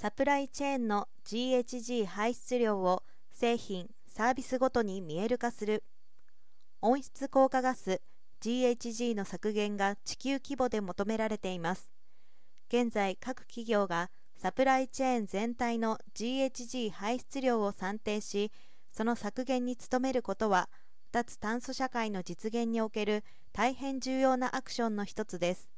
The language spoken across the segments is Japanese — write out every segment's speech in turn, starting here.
サプライチェーンの GHG 排出量を製品・サービスごとに見える化する。温室効果ガス GHG の削減が地球規模で求められています。現在各企業がサプライチェーン全体の GHG 排出量を算定しその削減に努めることは脱炭素社会の実現における大変重要なアクションの一つです。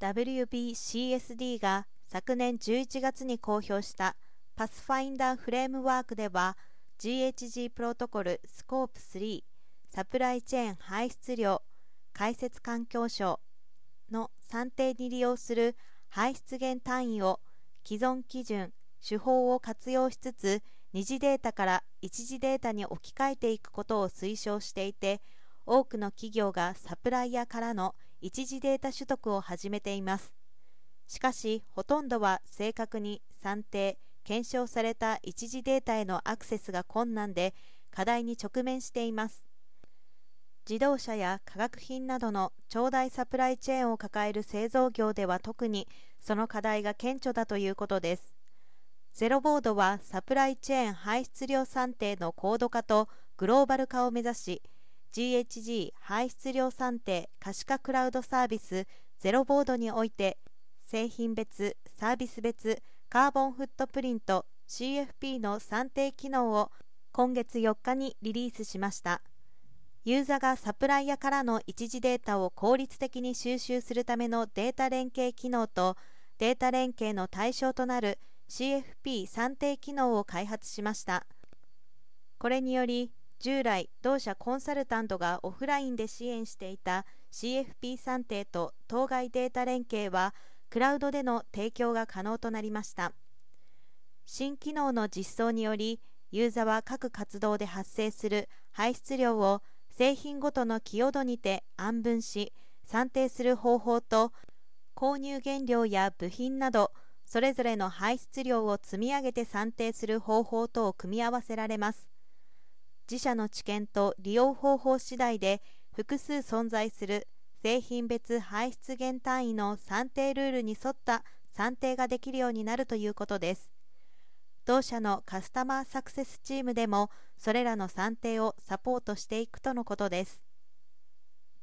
WBCSD が昨年11月に公表した Pathfinder Framework では GHG プロトコルスコープ3サプライチェーン排出量解説環境省の算定に利用する排出原単位を既存基準手法を活用しつつ二次データから一次データに置き換えていくことを推奨していて多くの企業がサプライヤーからの一次データ取得を始めています。しかしほとんどは正確に算定検証された一次データへのアクセスが困難で課題に直面しています。自動車や化学品などの長大サプライチェーンを抱える製造業では特にその課題が顕著だということです。ゼロボードはサプライチェーン排出量算定の高度化とグローバル化を目指し GHG 排出量算定可視化クラウドサービスゼロボードにおいて製品別、サービス別、カーボンフットプリント CFP の算定機能を今月4日にリリースしました。ユーザーがサプライヤからの一時データを効率的に収集するためのデータ連携機能とデータ連携の対象となる CFP 算定機能を開発しました。これにより従来同社コンサルタントがオフラインで支援していた CFP 算定と当該データ連携はクラウドでの提供が可能となりました。新機能の実装によりユーザーは各活動で発生する排出量を製品ごとの寄与度にて暗分し算定する方法と購入原料や部品などそれぞれの排出量を積み上げて算定する方法とを組み合わせられます。自社の知見と利用方法次第で複数存在する製品別排出源単位の算定ルールに沿った算定ができるようになるということです。同社のカスタマーサクセスチームでもそれらの算定をサポートしていくとのことです。